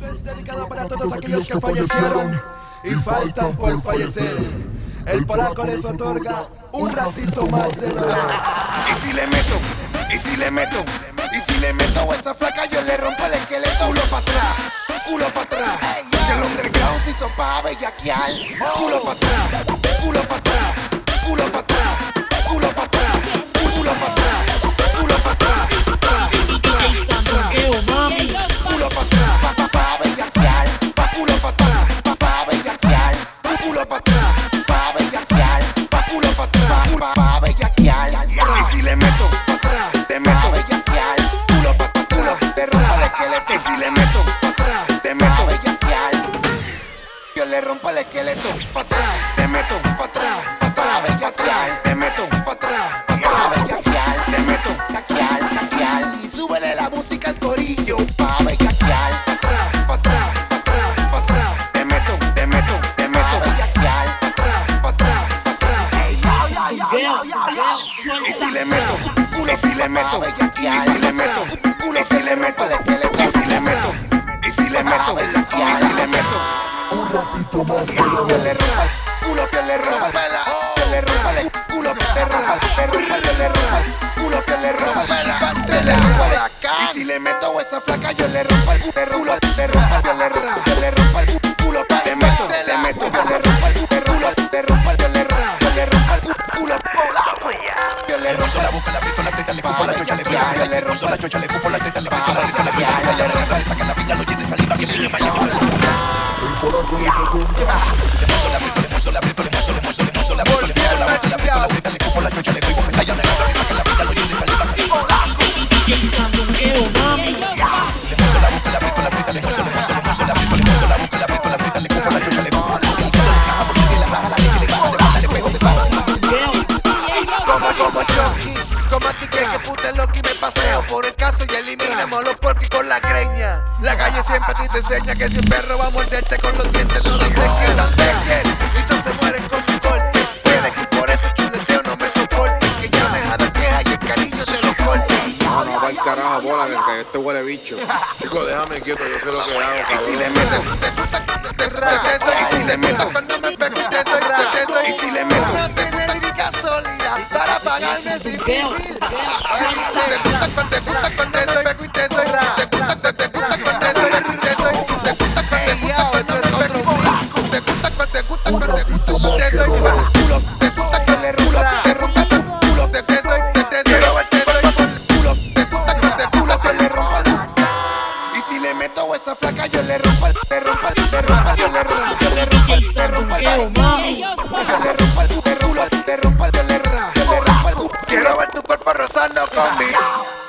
Esto es dedicado para todos aquellos que fallecieron y faltan por fallecer. El polaco les otorga un ratito más de la. Y si le meto, y si le meto, y si le meto a esa flaca, yo le rompo el esqueleto. Culo para atrás, culo para atrás. Que el underground se hizo pa' bellaquear. Culo para atrás, culo para atrás, culo para atrás, rompo el esqueleto pa' atrás, te meto pa' atrás, pa' atrás bellaquear, te meto pa' atrás, pa' atrás bellaquear, te meto bellaquear, bellaquear. Y súbele la música al corillo pa' pa' atrás, pa' atrás, pa' atrás, pa' atrás. Pa' atrás, pa' atrás, pa' atrás. Y si le meto, culo si le meto, y si le meto, culo si le meto, si le meto a esa flaca yo le rompo el culo, le rompo, yo le rompo, yo le rompo el culo, te meto, te meto, yo le rompo el culo, le rompo, yo le rompo, yo le rompo el culo, yo le rompo la boca, la aprieto la teta, le cupo la chocha, le doy yo le rompo la chocha, le cupo la teta, le aprieto la teta, le doy yo le rompo, le saca la pinga, lo llene saliva, que piña mañana. El y eliminamos los porquis con la greña. La calle siempre a ti te enseña que si un perro va a morderte con los dientes no te que no te y todos se mueren con mi corte. Puede que por ese chuleteo no me soporte, que llames a dar queja y el cariño te lo corte. No, no, va el carajo, bola, que, que este huele bicho. Chico, déjame quieto, yo sé lo que hago, Y si le meto, te gusta, te, te, te, y si le meto, cuando me pego, te flaca, yo le rompo el, le rompo le rompo yo le rompo, yo le rompo le rompo el,